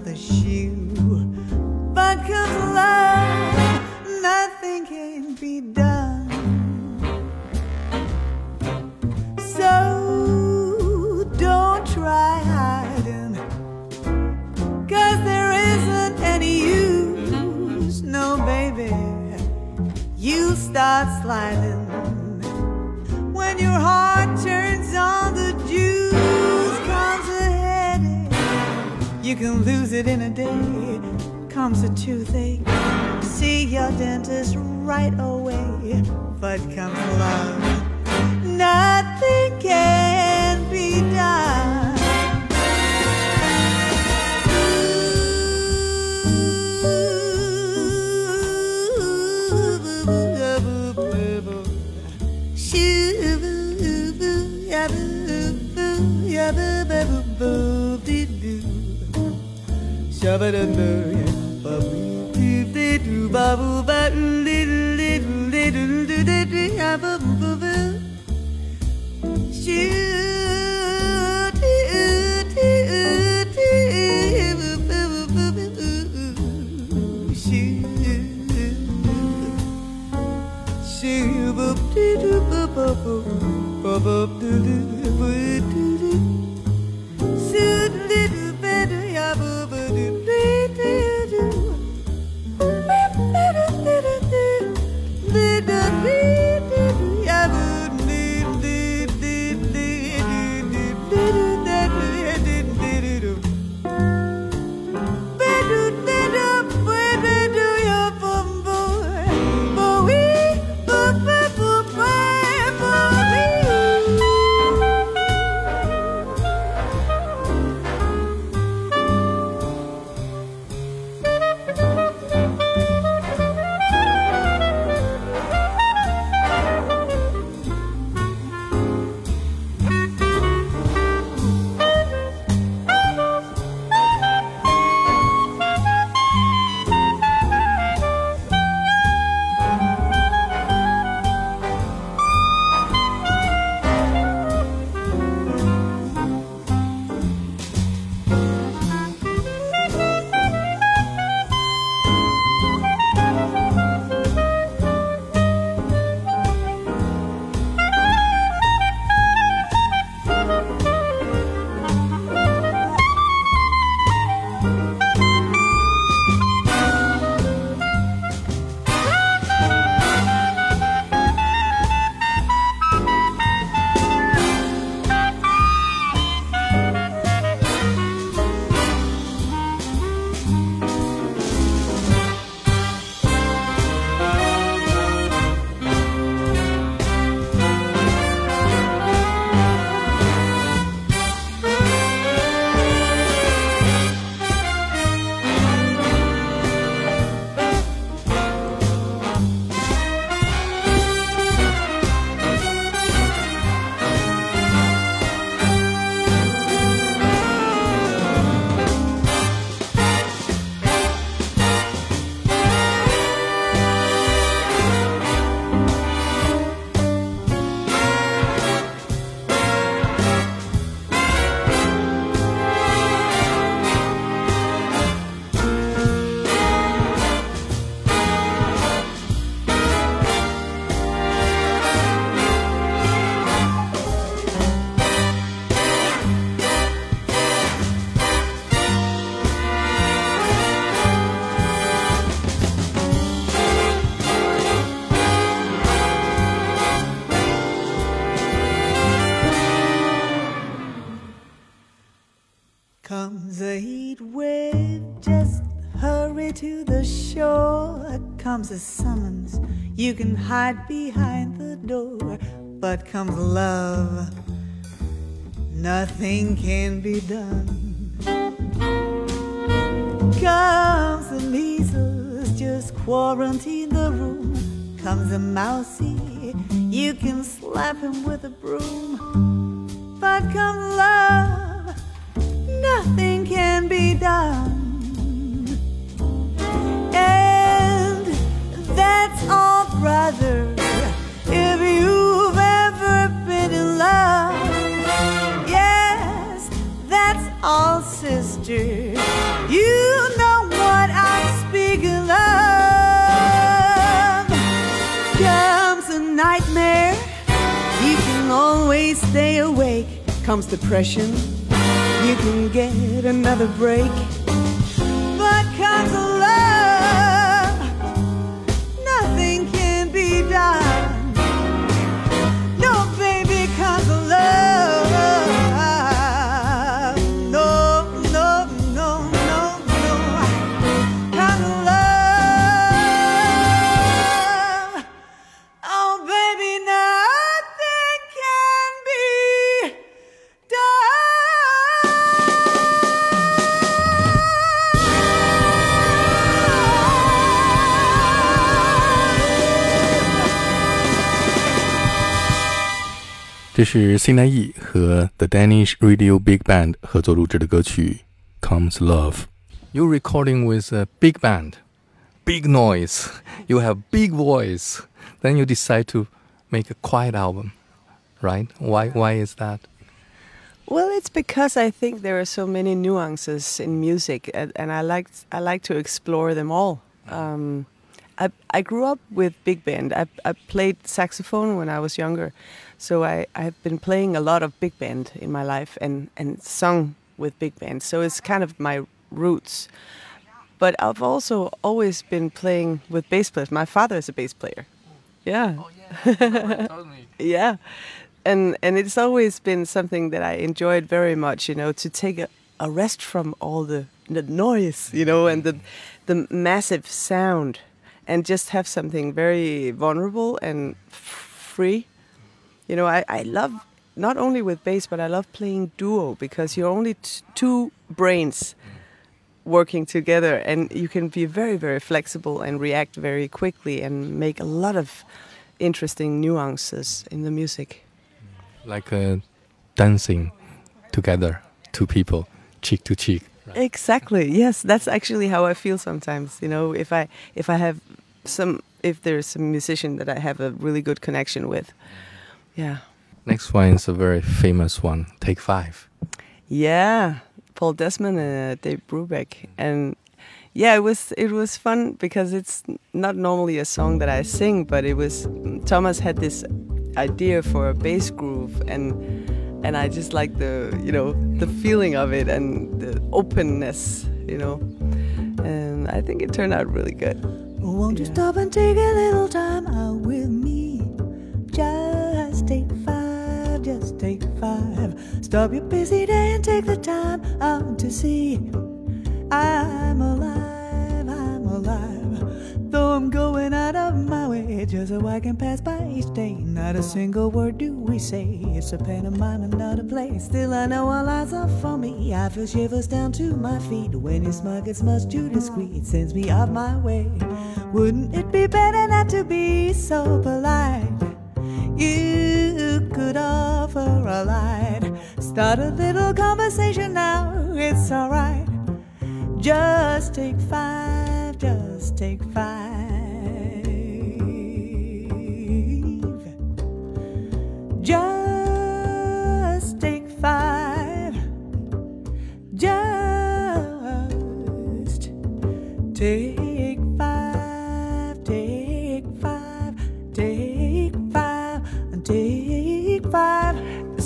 another shoe. But comes love, nothing can be done. So don't try hiding, cause there isn't any use. No, baby, you start sliding when your heart can lose it in a day. Comes a toothache, see your dentist right away. But comes love, nothing can be done. boo do do hide behind the door. But comes love, nothing can be done. Comes the measles, just quarantine the room. Comes a mousy, you can slap him with a broom. But comes love, nothing Comes depression, you can get another break. 这是 C 奈 E 和 The Danish Radio Big Band 合作录制的歌曲《Comes Love》。You recording with a big band, big noise. You have big voice. Then you decide to make a quiet album, right? Why? Why is that? Well, it's because I think there are so many nuances in music, and, and I like I like to explore them all. Um, I I grew up with big band. I I played saxophone when I was younger, so I I've been playing a lot of big band in my life and and sung with big band. So it's kind of my roots. But I've also always been playing with bass players. My father is a bass player. Yeah. Oh, yeah and and it's always been something that I enjoyed very much you know to take a, a rest from all the the noise you know and the the massive sound and just have something very vulnerable and free you know I, I love not only with bass but I love playing duo because you're only t- two brains working together and you can be very very flexible and react very quickly and make a lot of interesting nuances in the music Like uh, dancing together, two people, cheek to cheek. Exactly. Yes, that's actually how I feel sometimes. You know, if I if I have some if there's some musician that I have a really good connection with. Yeah. Next one is a very famous one. Take five. Yeah. Paul Desmond and uh, Dave Brubeck and yeah, it was it was fun because it's not normally a song that I sing, but it was Thomas had this idea for a bass groove and and I just like the you know the feeling of it and the openness, you know. And I think it turned out really good. Won't you stop and take a little time out with me? Just Stop your busy day and take the time out to see. I'm alive, I'm alive. Though I'm going out of my way just so I can pass by each day. Not a single word do we say. It's a pantomime and not a play. Still, I know all eyes are for me. I feel shivers down to my feet when your smile gets much too discreet. Sends me off my way. Wouldn't it be better not to be so polite? You could offer a light. Start a little conversation now. It's alright. Just take five, just take five.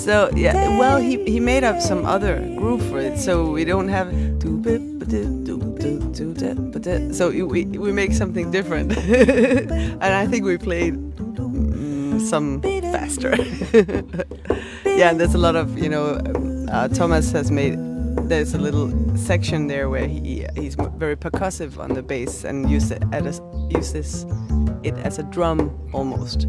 So yeah, well he he made up some other groove for it, so we don't have. So we we make something different, and I think we played mm, some faster. yeah, and there's a lot of you know, uh, Thomas has made there's a little section there where he he's very percussive on the bass and use it uses it as a drum almost.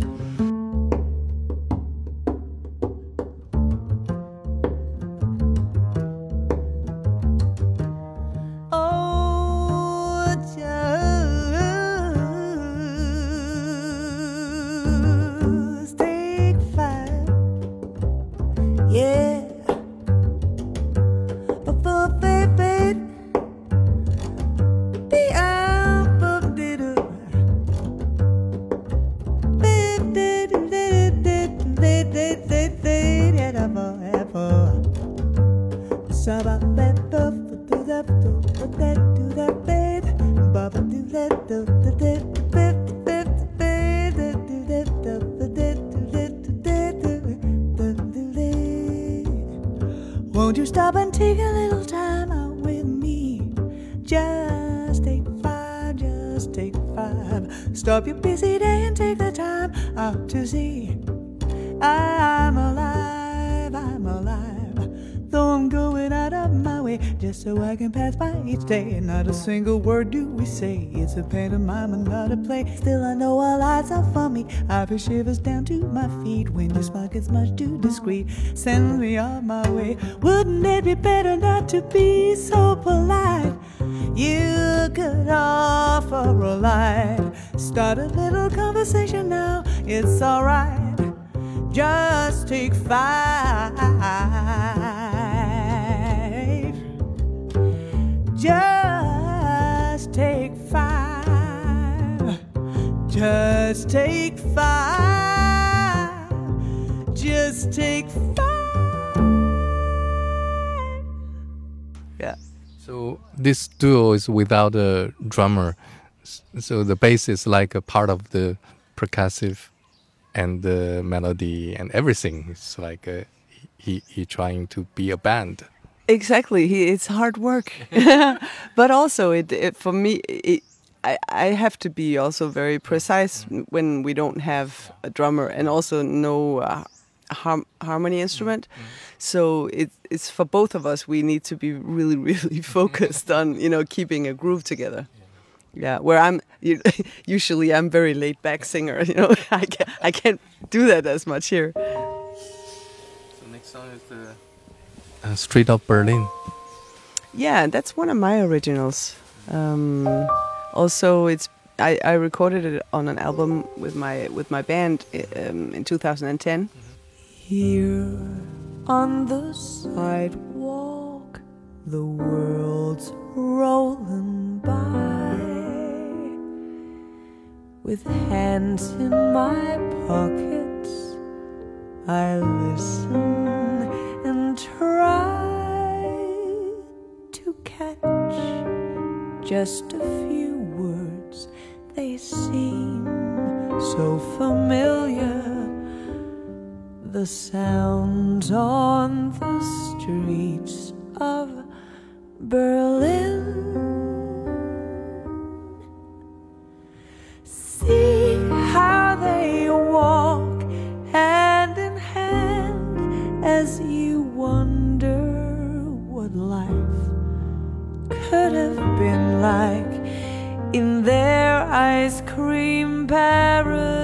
Just so I can pass by each day. And Not a single word do we say. It's a pantomime and not a play. Still, I know all eyes are for me. I feel shivers down to my feet when your smile gets much too discreet. Send me on my way. Wouldn't it be better not to be so polite? You could offer a light. Start a little conversation now. It's alright. Just take five. Just take five. Just take five. Just take five. Yeah. So this duo is without a drummer, so the bass is like a part of the percussive and the melody and everything. It's like a, he he trying to be a band. Exactly, he, it's hard work, but also it, it for me. It, I, I have to be also very precise when we don't have a drummer and also no uh, har- harmony instrument. So it, it's for both of us. We need to be really, really focused on you know keeping a groove together. Yeah, where I'm usually I'm very laid back singer. You know, I can't, I can't do that as much here. So next song is the uh, Street of Berlin. Yeah, that's one of my originals. Um, also, it's I, I recorded it on an album with my with my band um, in 2010. Here on the sidewalk, the world's rolling by. With hands in my pockets, I listen just a few words. They seem so familiar. The sounds on the streets of Berlin. Like in their ice cream paradise.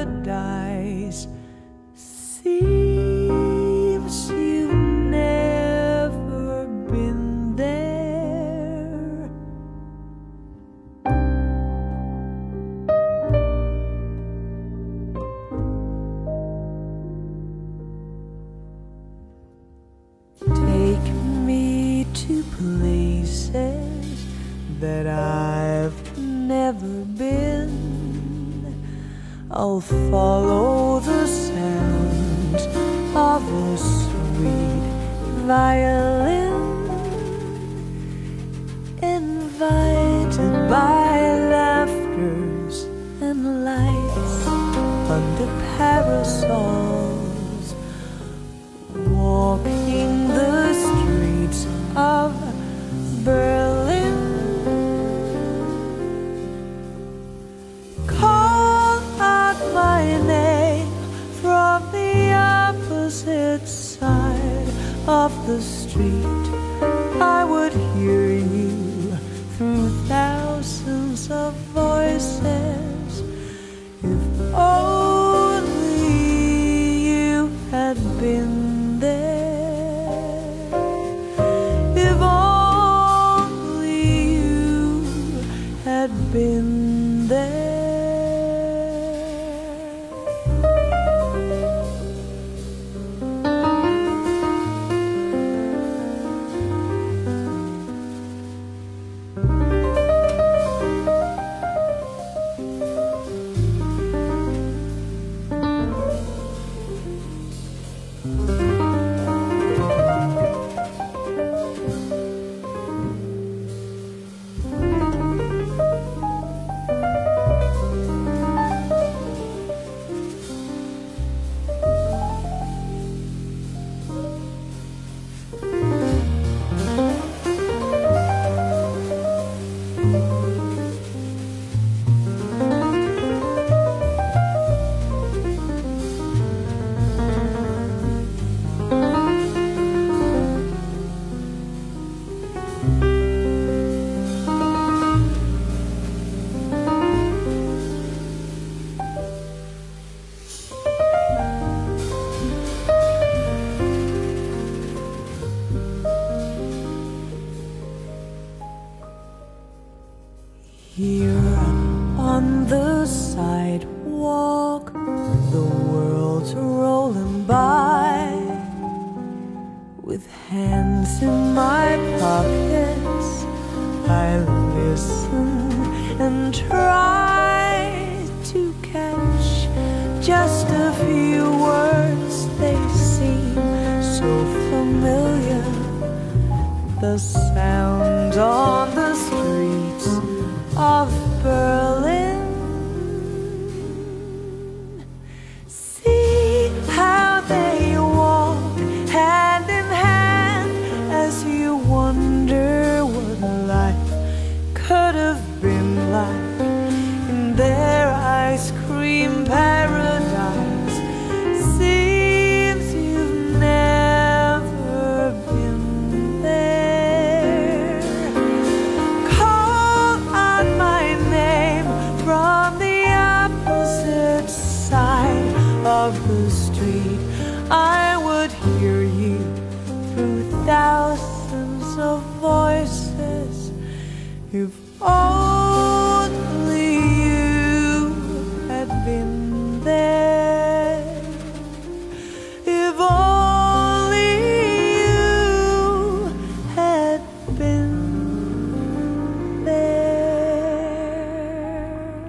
The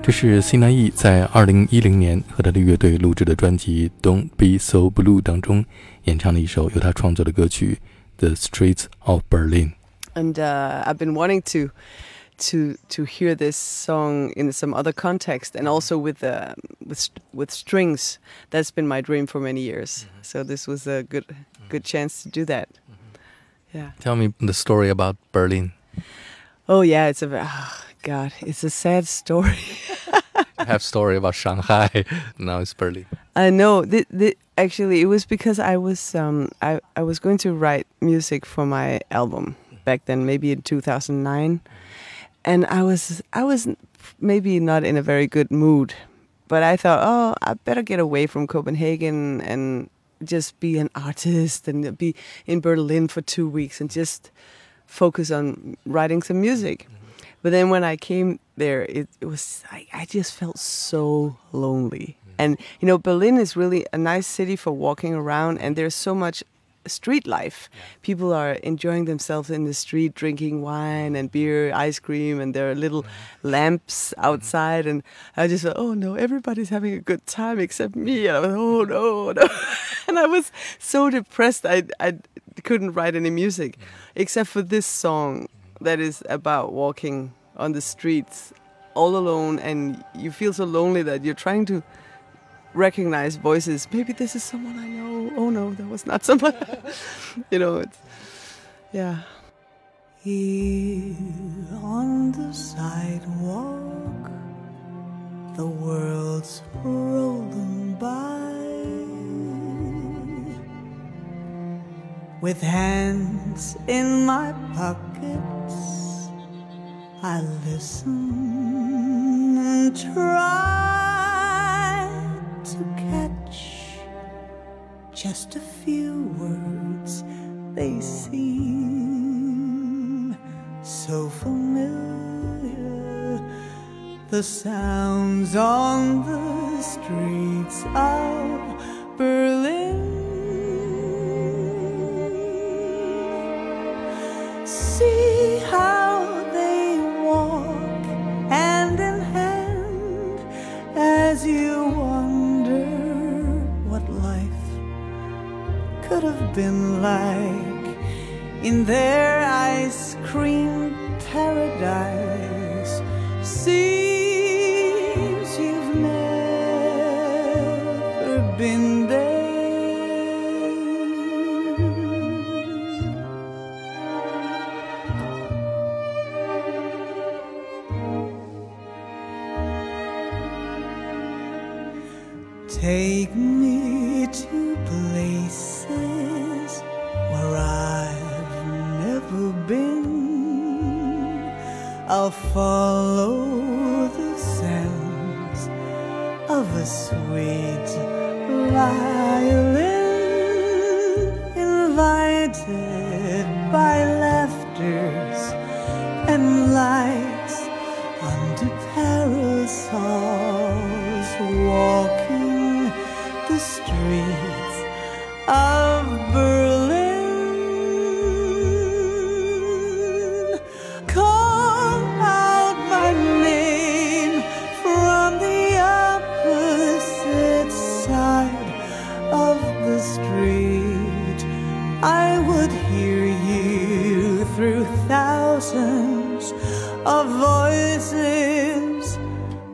这是西南翼在二零一零年和他的乐队录制的专辑《Don't Be So Blue》当中演唱的一首由他创作的歌曲《The Streets of Berlin》。 and uh, I've been wanting to to to hear this song in some other context and also with uh, with st- with strings. That's been my dream for many years. So this was a good good chance to do that. Yeah. Tell me the story about Berlin. Oh yeah, it's a oh, God, it's a sad story. I have story about Shanghai. Now it's Berlin. I know. Th- th- actually, it was because I was um, I I was going to write music for my album back then, maybe in 2009, and I was I was maybe not in a very good mood, but I thought, oh, I better get away from Copenhagen and just be an artist and be in Berlin for two weeks and just focus on writing some music. Mm-hmm. But then when I came there, it, it was I, I just felt so lonely. Mm-hmm. And you know, Berlin is really a nice city for walking around, and there's so much street life. People are enjoying themselves in the street, drinking wine and beer, ice cream, and there are little mm-hmm. lamps mm-hmm. outside. And I just thought, oh no, everybody's having a good time except me. And I was, oh no, no. and I was so depressed. I I couldn't write any music, mm-hmm. except for this song that is about walking on the streets all alone and you feel so lonely that you're trying to recognize voices. Maybe this is someone i know. Oh no that was not someone. You know it's yeah. Here on the sidewalk, the world's rolling by. With hands in my pockets, I listen and try just a few words. They seem so familiar. The sounds on the streets of Berlin. In their ice cream paradise. Seems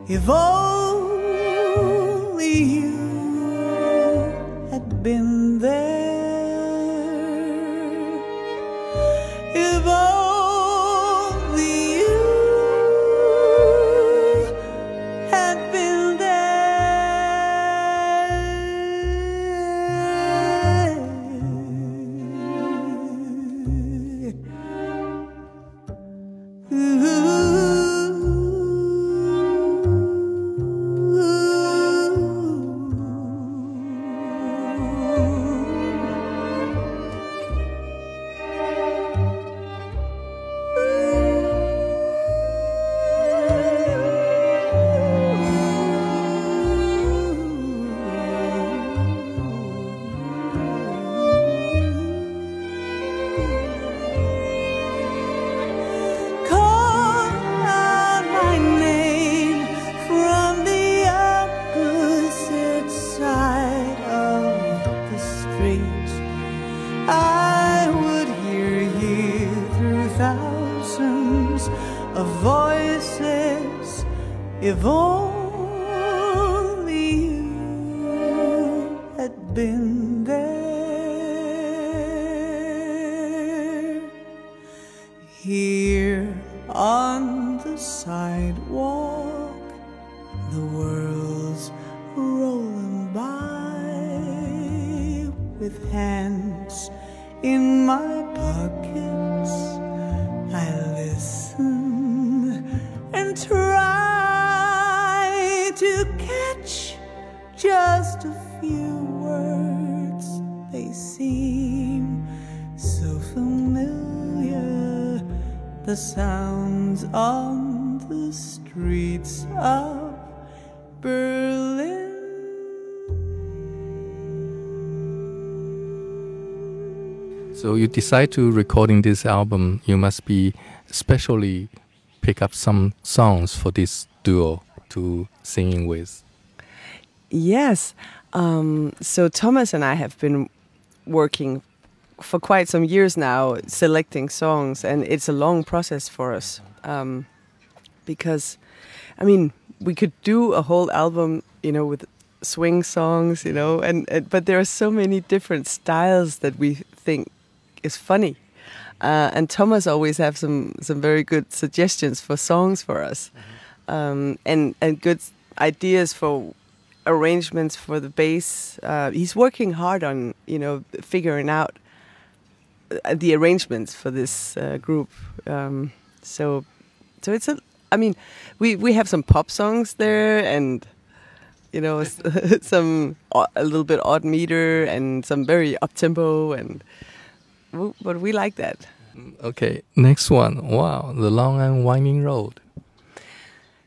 if only the world's rolling by with hands in my pockets. I listen and try to catch just a few words. They seem so familiar. The sounds on the streets So you decide to recording this album, you must be specially pick up some songs for this duo to singing with. Yes. Um, so Thomas and I have been working for quite some years now, selecting songs, and it's a long process for us um, because, I mean, we could do a whole album, you know, with swing songs, you know, and, and but there are so many different styles that we think is funny. Uh, and Thomas always have some some very good suggestions for songs for us, um, and and good ideas for arrangements for the bass. Uh, he's working hard on you know figuring out uh, the arrangements for this uh, group. Um, so so it's a. I mean, we we have some pop songs there, and you know, some a little bit odd meter and some very up tempo, and but we like that. Okay, next one. Wow, the long and winding road.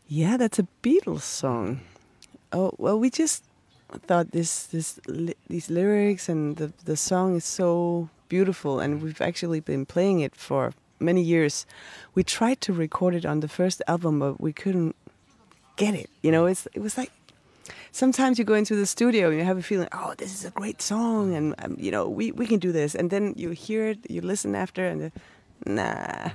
Yeah, that's a Beatles song. Oh well, we just thought this this li these lyrics and the the song is so beautiful, and we've actually been playing it for many years. We tried to record it on the first album, but we couldn't get it. You know, it's it was like sometimes you go into the studio and you have a feeling, oh, this is a great song, and um, you know, we we can do this, and then you hear it, you listen after, and uh, nah.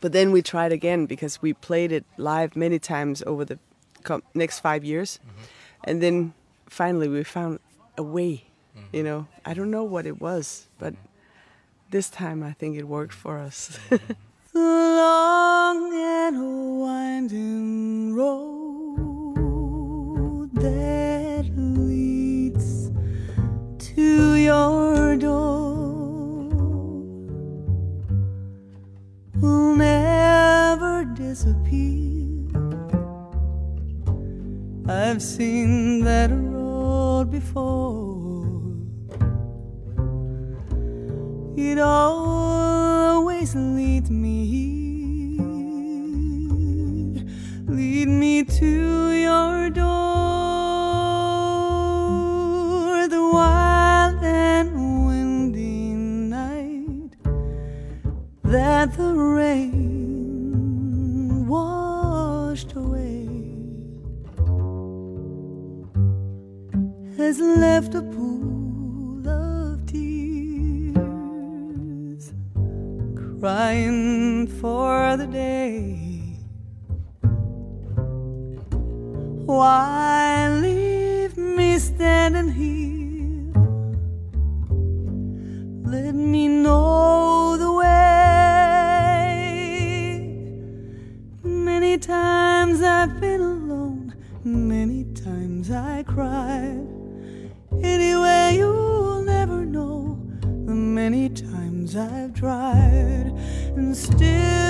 But then we tried again because we played it live many times over the next five years, mm -hmm. and then finally we found a way. Mm -hmm. You know, I don't know what it was, but this time I think it worked for us. Long and winding road that leads to your door will never disappear. I've seen that road before. It always leads me here. Crying for the day. Why leave me standing here? Let me know the way. Many times I've been alone, many times I cried. Anyway, you'll never know the many times I've tried and still